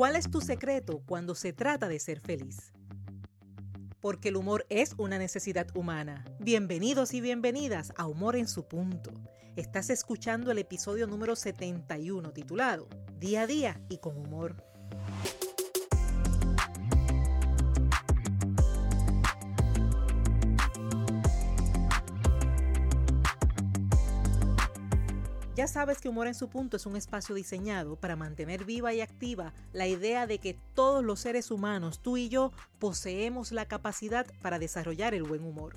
¿Cuál es tu secreto cuando se trata de ser feliz? Porque el humor es una necesidad humana. Bienvenidos y bienvenidas a Humor en su punto. Estás escuchando el episodio número 71 titulado Día a día y con humor. Ya sabes que Humor en su punto es un espacio diseñado para mantener viva y activa la idea de que todos los seres humanos, tú y yo, poseemos la capacidad para desarrollar el buen humor.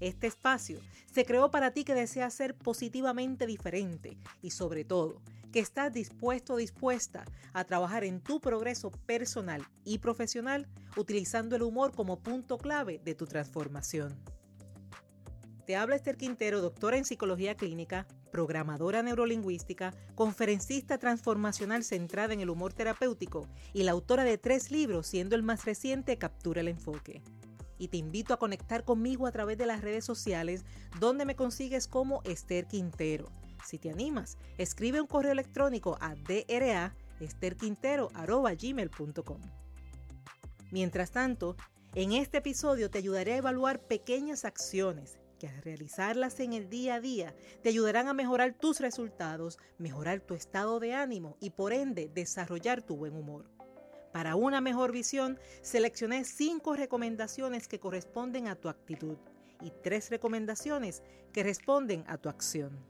Este espacio se creó para ti que deseas ser positivamente diferente y sobre todo que estás dispuesto o dispuesta a trabajar en tu progreso personal y profesional utilizando el humor como punto clave de tu transformación. Te habla Esther Quintero, doctora en psicología clínica, programadora neurolingüística, conferencista transformacional centrada en el humor terapéutico y la autora de tres libros, siendo el más reciente Captura el Enfoque. Y te invito a conectar conmigo a través de las redes sociales, donde me consigues como Esther Quintero. Si te animas, escribe un correo electrónico a draesterquintero.gmail.com. Mientras tanto, en este episodio te ayudaré a evaluar pequeñas acciones que al realizarlas en el día a día te ayudarán a mejorar tus resultados, mejorar tu estado de ánimo y por ende desarrollar tu buen humor. Para una mejor visión, seleccioné cinco recomendaciones que corresponden a tu actitud y tres recomendaciones que responden a tu acción.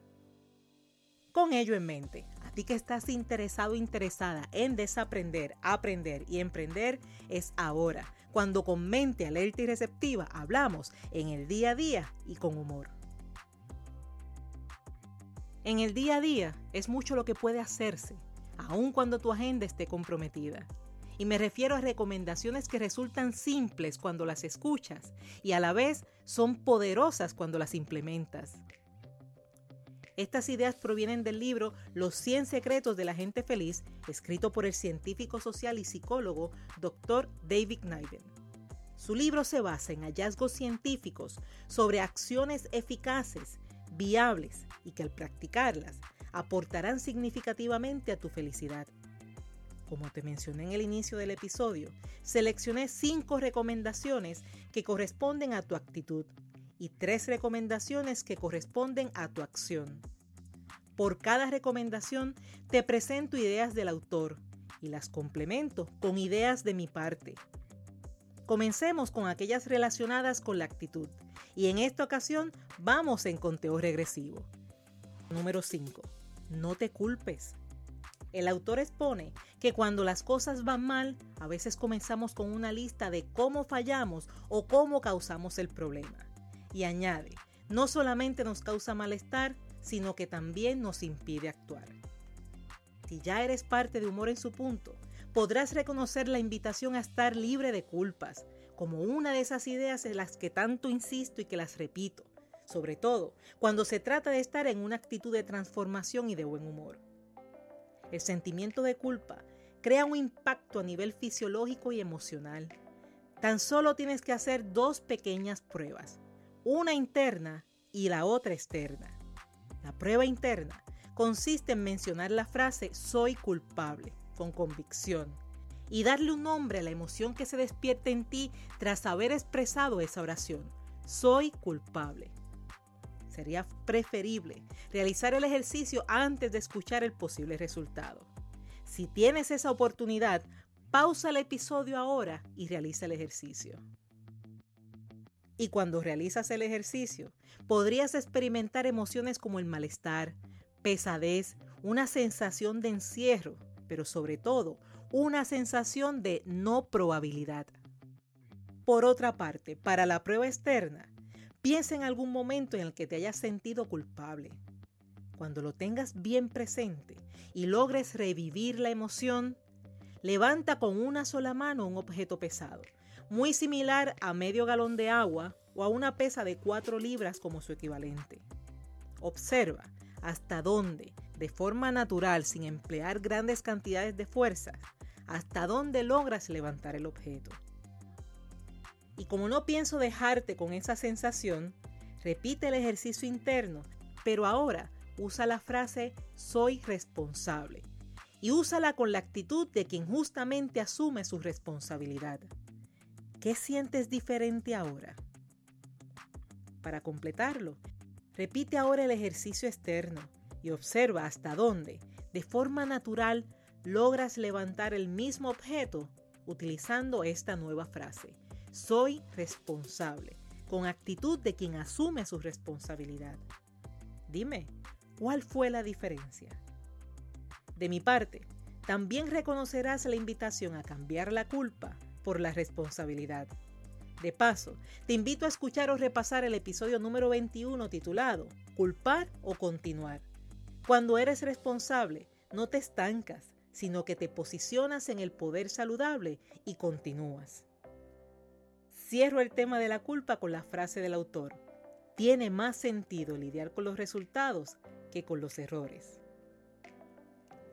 Con ello en mente, a ti que estás interesado interesada en desaprender, aprender y emprender, es ahora cuando con mente alerta y receptiva hablamos en el día a día y con humor. En el día a día es mucho lo que puede hacerse, aun cuando tu agenda esté comprometida. Y me refiero a recomendaciones que resultan simples cuando las escuchas y a la vez son poderosas cuando las implementas. Estas ideas provienen del libro Los 100 secretos de la gente feliz, escrito por el científico social y psicólogo Dr. David Naiden. Su libro se basa en hallazgos científicos sobre acciones eficaces, viables y que al practicarlas aportarán significativamente a tu felicidad. Como te mencioné en el inicio del episodio, seleccioné cinco recomendaciones que corresponden a tu actitud y tres recomendaciones que corresponden a tu acción. Por cada recomendación te presento ideas del autor y las complemento con ideas de mi parte. Comencemos con aquellas relacionadas con la actitud y en esta ocasión vamos en conteo regresivo. Número 5. No te culpes. El autor expone que cuando las cosas van mal, a veces comenzamos con una lista de cómo fallamos o cómo causamos el problema y añade, no solamente nos causa malestar, sino que también nos impide actuar. Si ya eres parte de Humor en su punto, podrás reconocer la invitación a estar libre de culpas, como una de esas ideas en las que tanto insisto y que las repito, sobre todo cuando se trata de estar en una actitud de transformación y de buen humor. El sentimiento de culpa crea un impacto a nivel fisiológico y emocional. Tan solo tienes que hacer dos pequeñas pruebas una interna y la otra externa. La prueba interna consiste en mencionar la frase soy culpable con convicción y darle un nombre a la emoción que se despierta en ti tras haber expresado esa oración. Soy culpable. Sería preferible realizar el ejercicio antes de escuchar el posible resultado. Si tienes esa oportunidad, pausa el episodio ahora y realiza el ejercicio. Y cuando realizas el ejercicio, podrías experimentar emociones como el malestar, pesadez, una sensación de encierro, pero sobre todo una sensación de no probabilidad. Por otra parte, para la prueba externa, piensa en algún momento en el que te hayas sentido culpable. Cuando lo tengas bien presente y logres revivir la emoción, levanta con una sola mano un objeto pesado muy similar a medio galón de agua o a una pesa de 4 libras como su equivalente. Observa hasta dónde, de forma natural, sin emplear grandes cantidades de fuerza, hasta dónde logras levantar el objeto. Y como no pienso dejarte con esa sensación, repite el ejercicio interno, pero ahora usa la frase soy responsable y úsala con la actitud de quien justamente asume su responsabilidad. ¿Qué sientes diferente ahora? Para completarlo, repite ahora el ejercicio externo y observa hasta dónde, de forma natural, logras levantar el mismo objeto utilizando esta nueva frase. Soy responsable, con actitud de quien asume su responsabilidad. Dime, ¿cuál fue la diferencia? De mi parte, también reconocerás la invitación a cambiar la culpa por la responsabilidad. De paso, te invito a escuchar o repasar el episodio número 21 titulado Culpar o continuar. Cuando eres responsable, no te estancas, sino que te posicionas en el poder saludable y continúas. Cierro el tema de la culpa con la frase del autor. Tiene más sentido lidiar con los resultados que con los errores.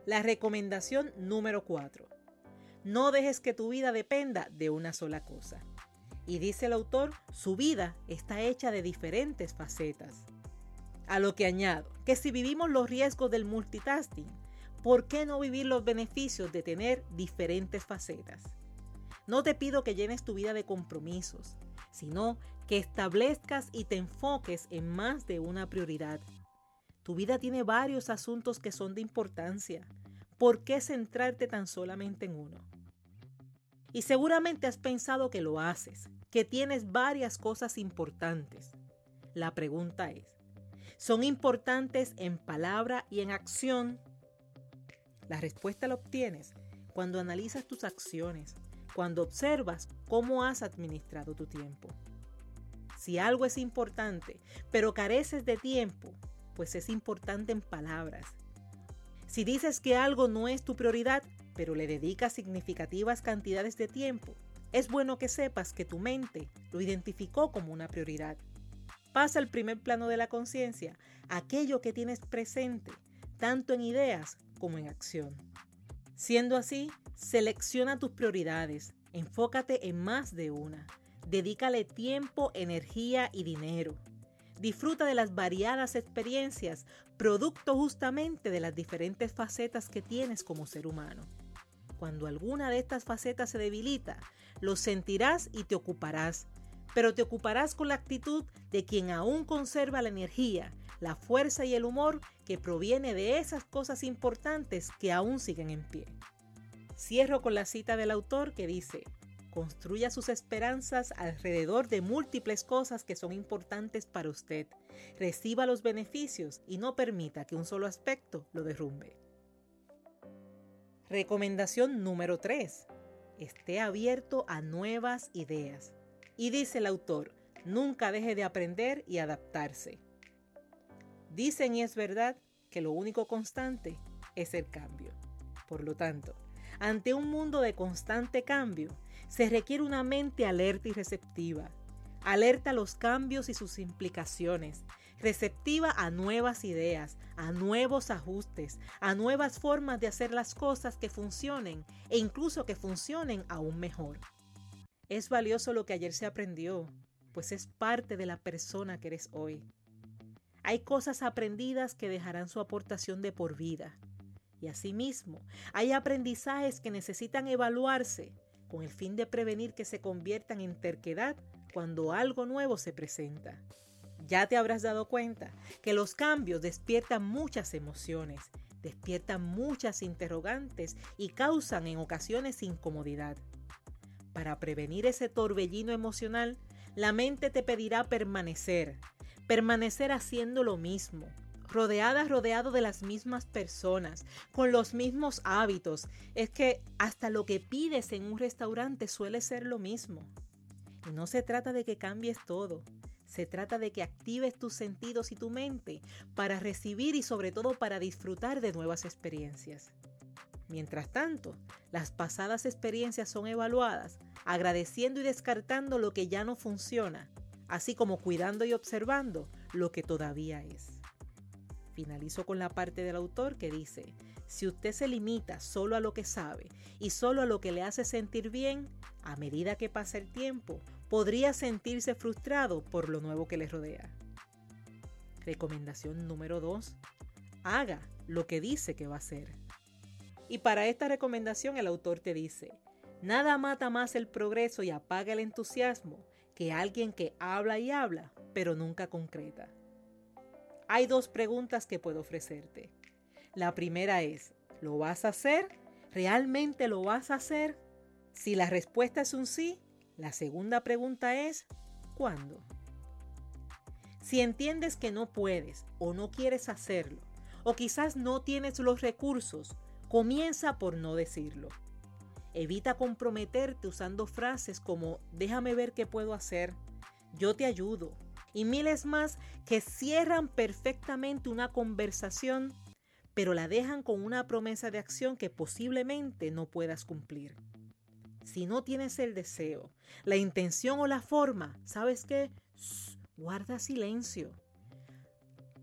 La recomendación número 4. No dejes que tu vida dependa de una sola cosa. Y dice el autor, su vida está hecha de diferentes facetas. A lo que añado, que si vivimos los riesgos del multitasking, ¿por qué no vivir los beneficios de tener diferentes facetas? No te pido que llenes tu vida de compromisos, sino que establezcas y te enfoques en más de una prioridad. Tu vida tiene varios asuntos que son de importancia. ¿Por qué centrarte tan solamente en uno? Y seguramente has pensado que lo haces, que tienes varias cosas importantes. La pregunta es, ¿son importantes en palabra y en acción? La respuesta la obtienes cuando analizas tus acciones, cuando observas cómo has administrado tu tiempo. Si algo es importante, pero careces de tiempo, pues es importante en palabras. Si dices que algo no es tu prioridad, pero le dedicas significativas cantidades de tiempo, es bueno que sepas que tu mente lo identificó como una prioridad. Pasa al primer plano de la conciencia aquello que tienes presente, tanto en ideas como en acción. Siendo así, selecciona tus prioridades, enfócate en más de una, dedícale tiempo, energía y dinero. Disfruta de las variadas experiencias, producto justamente de las diferentes facetas que tienes como ser humano. Cuando alguna de estas facetas se debilita, lo sentirás y te ocuparás, pero te ocuparás con la actitud de quien aún conserva la energía, la fuerza y el humor que proviene de esas cosas importantes que aún siguen en pie. Cierro con la cita del autor que dice, Construya sus esperanzas alrededor de múltiples cosas que son importantes para usted. Reciba los beneficios y no permita que un solo aspecto lo derrumbe. Recomendación número 3. Esté abierto a nuevas ideas. Y dice el autor, nunca deje de aprender y adaptarse. Dicen y es verdad que lo único constante es el cambio. Por lo tanto, ante un mundo de constante cambio, se requiere una mente alerta y receptiva, alerta a los cambios y sus implicaciones, receptiva a nuevas ideas, a nuevos ajustes, a nuevas formas de hacer las cosas que funcionen e incluso que funcionen aún mejor. Es valioso lo que ayer se aprendió, pues es parte de la persona que eres hoy. Hay cosas aprendidas que dejarán su aportación de por vida. Y asimismo, hay aprendizajes que necesitan evaluarse con el fin de prevenir que se conviertan en terquedad cuando algo nuevo se presenta. Ya te habrás dado cuenta que los cambios despiertan muchas emociones, despiertan muchas interrogantes y causan en ocasiones incomodidad. Para prevenir ese torbellino emocional, la mente te pedirá permanecer, permanecer haciendo lo mismo, rodeadas, rodeado de las mismas personas, con los mismos hábitos. Es que hasta lo que pides en un restaurante suele ser lo mismo. Y no se trata de que cambies todo. Se trata de que actives tus sentidos y tu mente para recibir y sobre todo para disfrutar de nuevas experiencias. Mientras tanto, las pasadas experiencias son evaluadas, agradeciendo y descartando lo que ya no funciona, así como cuidando y observando lo que todavía es. Finalizo con la parte del autor que dice, si usted se limita solo a lo que sabe y solo a lo que le hace sentir bien, a medida que pasa el tiempo, podría sentirse frustrado por lo nuevo que le rodea. Recomendación número 2. Haga lo que dice que va a hacer. Y para esta recomendación el autor te dice, nada mata más el progreso y apaga el entusiasmo que alguien que habla y habla, pero nunca concreta. Hay dos preguntas que puedo ofrecerte. La primera es, ¿lo vas a hacer? ¿Realmente lo vas a hacer? Si la respuesta es un sí, la segunda pregunta es, ¿cuándo? Si entiendes que no puedes o no quieres hacerlo, o quizás no tienes los recursos, comienza por no decirlo. Evita comprometerte usando frases como déjame ver qué puedo hacer, yo te ayudo, y miles más que cierran perfectamente una conversación, pero la dejan con una promesa de acción que posiblemente no puedas cumplir. Si no tienes el deseo, la intención o la forma, ¿sabes qué? guarda silencio.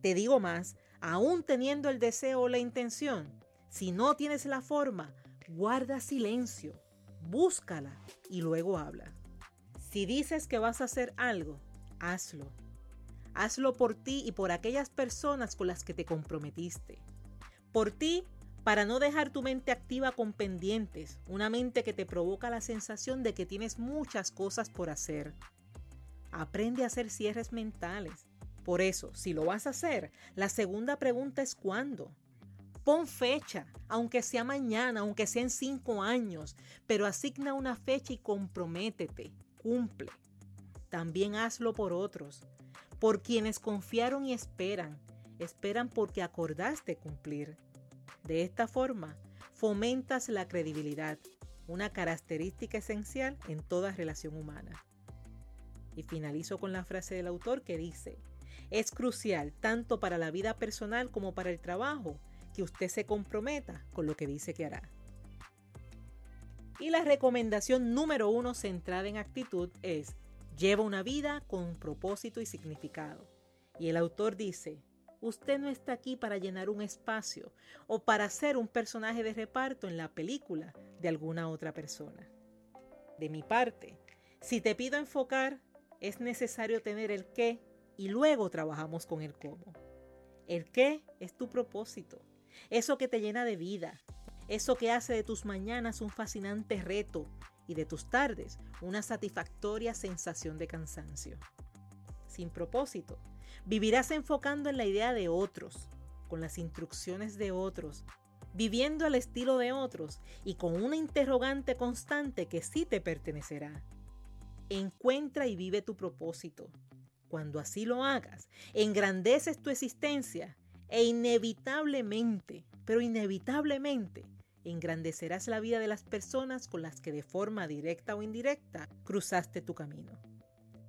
Te digo más, aún teniendo el deseo o la intención, si no tienes la forma, guarda silencio, búscala y luego habla. Si dices que vas a hacer algo, hazlo. Hazlo por ti y por aquellas personas con las que te comprometiste. Por ti, para no dejar tu mente activa con pendientes, una mente que te provoca la sensación de que tienes muchas cosas por hacer. Aprende a hacer cierres mentales. Por eso, si lo vas a hacer, la segunda pregunta es ¿cuándo? Pon fecha, aunque sea mañana, aunque sea en cinco años, pero asigna una fecha y comprométete, cumple. También hazlo por otros, por quienes confiaron y esperan, esperan porque acordaste cumplir. De esta forma, fomentas la credibilidad, una característica esencial en toda relación humana. Y finalizo con la frase del autor que dice, es crucial tanto para la vida personal como para el trabajo que usted se comprometa con lo que dice que hará. Y la recomendación número uno centrada en actitud es, lleva una vida con propósito y significado. Y el autor dice, usted no está aquí para llenar un espacio o para ser un personaje de reparto en la película de alguna otra persona. De mi parte, si te pido enfocar es necesario tener el qué y luego trabajamos con el cómo. El qué es tu propósito, eso que te llena de vida, eso que hace de tus mañanas un fascinante reto y de tus tardes una satisfactoria sensación de cansancio. Sin propósito, vivirás enfocando en la idea de otros, con las instrucciones de otros, viviendo al estilo de otros y con una interrogante constante que sí te pertenecerá. Encuentra y vive tu propósito. Cuando así lo hagas, engrandeces tu existencia e inevitablemente, pero inevitablemente, engrandecerás la vida de las personas con las que de forma directa o indirecta cruzaste tu camino.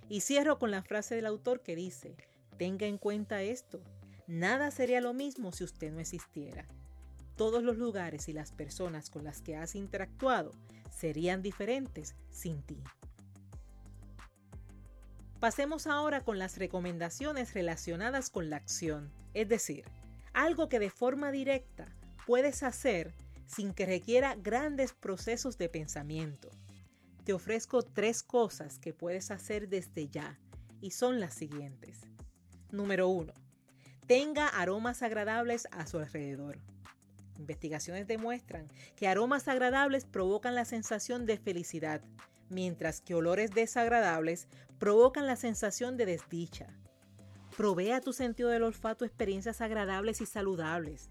Y cierro con la frase del autor que dice, tenga en cuenta esto, nada sería lo mismo si usted no existiera. Todos los lugares y las personas con las que has interactuado serían diferentes sin ti. Pasemos ahora con las recomendaciones relacionadas con la acción, es decir, algo que de forma directa puedes hacer sin que requiera grandes procesos de pensamiento. Te ofrezco tres cosas que puedes hacer desde ya y son las siguientes. Número 1. Tenga aromas agradables a su alrededor. Investigaciones demuestran que aromas agradables provocan la sensación de felicidad, mientras que olores desagradables provocan la sensación de desdicha. Provea a tu sentido del olfato experiencias agradables y saludables.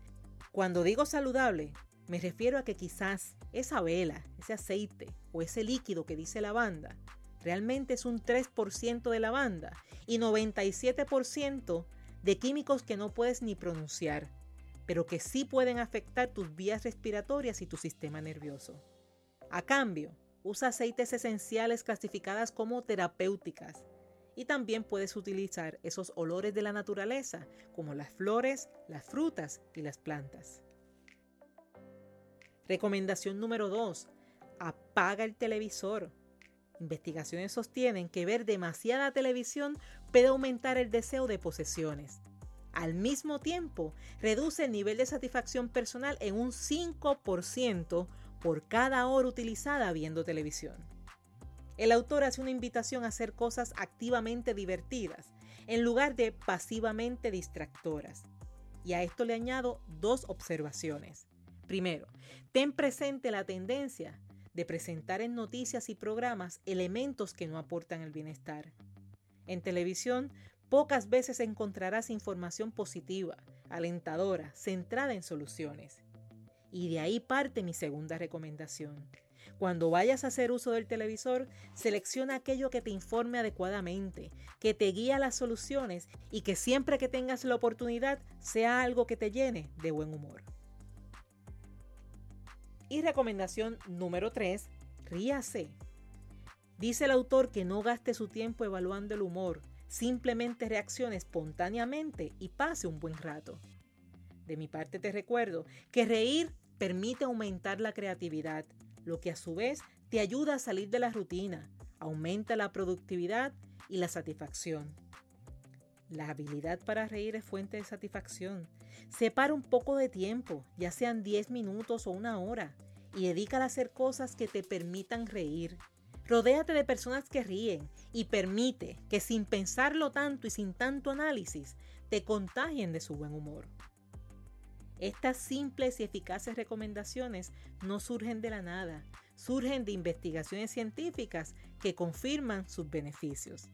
Cuando digo saludable, me refiero a que quizás esa vela, ese aceite o ese líquido que dice lavanda, realmente es un 3% de lavanda y 97% de químicos que no puedes ni pronunciar, pero que sí pueden afectar tus vías respiratorias y tu sistema nervioso. A cambio, Usa aceites esenciales clasificadas como terapéuticas y también puedes utilizar esos olores de la naturaleza como las flores, las frutas y las plantas. Recomendación número 2. Apaga el televisor. Investigaciones sostienen que ver demasiada televisión puede aumentar el deseo de posesiones. Al mismo tiempo, reduce el nivel de satisfacción personal en un 5% por cada hora utilizada viendo televisión. El autor hace una invitación a hacer cosas activamente divertidas en lugar de pasivamente distractoras. Y a esto le añado dos observaciones. Primero, ten presente la tendencia de presentar en noticias y programas elementos que no aportan el bienestar. En televisión, pocas veces encontrarás información positiva, alentadora, centrada en soluciones. Y de ahí parte mi segunda recomendación. Cuando vayas a hacer uso del televisor, selecciona aquello que te informe adecuadamente, que te guíe a las soluciones y que siempre que tengas la oportunidad sea algo que te llene de buen humor. Y recomendación número 3, ríase. Dice el autor que no gaste su tiempo evaluando el humor, simplemente reaccione espontáneamente y pase un buen rato. De mi parte te recuerdo que reír permite aumentar la creatividad, lo que a su vez te ayuda a salir de la rutina, aumenta la productividad y la satisfacción. La habilidad para reír es fuente de satisfacción. Separa un poco de tiempo, ya sean 10 minutos o una hora, y dedícala a hacer cosas que te permitan reír. Rodéate de personas que ríen y permite que sin pensarlo tanto y sin tanto análisis te contagien de su buen humor. Estas simples y eficaces recomendaciones no surgen de la nada, surgen de investigaciones científicas que confirman sus beneficios.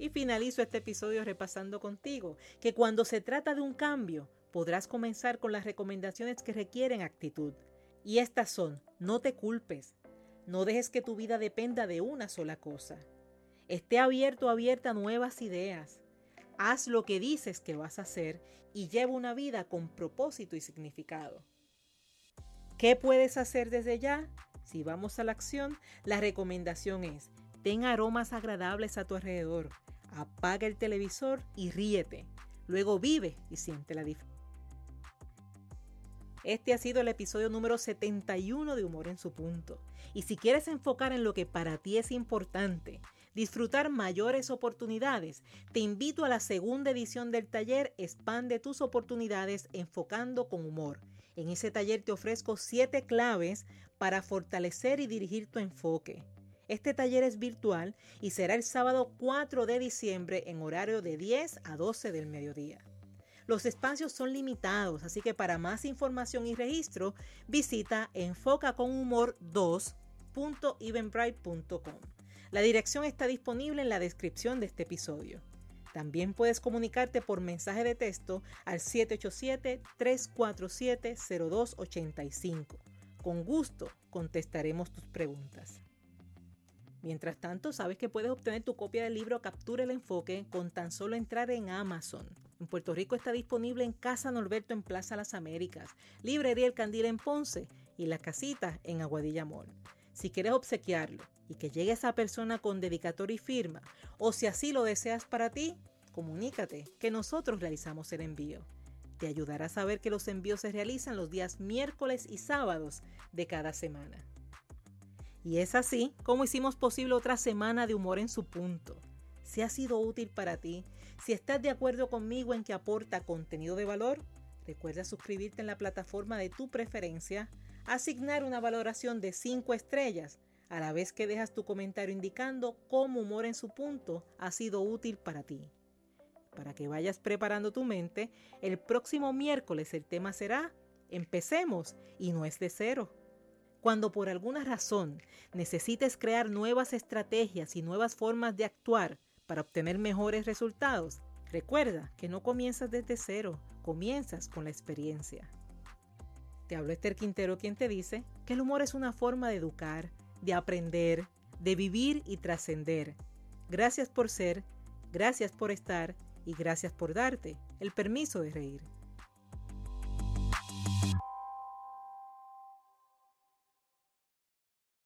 Y finalizo este episodio repasando contigo que cuando se trata de un cambio, podrás comenzar con las recomendaciones que requieren actitud. Y estas son, no te culpes, no dejes que tu vida dependa de una sola cosa. Esté abierto o abierta a nuevas ideas. Haz lo que dices que vas a hacer y lleva una vida con propósito y significado. ¿Qué puedes hacer desde ya? Si vamos a la acción, la recomendación es, ten aromas agradables a tu alrededor, apaga el televisor y ríete. Luego vive y siente la diferencia. Este ha sido el episodio número 71 de Humor en su punto. Y si quieres enfocar en lo que para ti es importante, disfrutar mayores oportunidades, te invito a la segunda edición del taller Expande tus oportunidades enfocando con humor. En ese taller te ofrezco 7 claves para fortalecer y dirigir tu enfoque. Este taller es virtual y será el sábado 4 de diciembre en horario de 10 a 12 del mediodía. Los espacios son limitados, así que para más información y registro visita enfocaconhumor2.eventbrite.com. La dirección está disponible en la descripción de este episodio. También puedes comunicarte por mensaje de texto al 787-347-0285. Con gusto contestaremos tus preguntas. Mientras tanto, sabes que puedes obtener tu copia del libro Captura el Enfoque con tan solo entrar en Amazon. En Puerto Rico está disponible en Casa Norberto en Plaza Las Américas, Librería El Candil en Ponce y La Casita en Aguadilla Mall. Si quieres obsequiarlo y que llegue esa persona con dedicatoria y firma, o si así lo deseas para ti, comunícate que nosotros realizamos el envío. Te ayudará a saber que los envíos se realizan los días miércoles y sábados de cada semana. Y es así como hicimos posible otra semana de humor en su punto. Si ha sido útil para ti, si estás de acuerdo conmigo en que aporta contenido de valor, recuerda suscribirte en la plataforma de tu preferencia, asignar una valoración de 5 estrellas, a la vez que dejas tu comentario indicando cómo humor en su punto ha sido útil para ti. Para que vayas preparando tu mente, el próximo miércoles el tema será Empecemos y no es de cero. Cuando por alguna razón necesites crear nuevas estrategias y nuevas formas de actuar para obtener mejores resultados, recuerda que no comienzas desde cero, comienzas con la experiencia. Te hablo Esther Quintero quien te dice que el humor es una forma de educar, de aprender, de vivir y trascender. Gracias por ser, gracias por estar y gracias por darte el permiso de reír.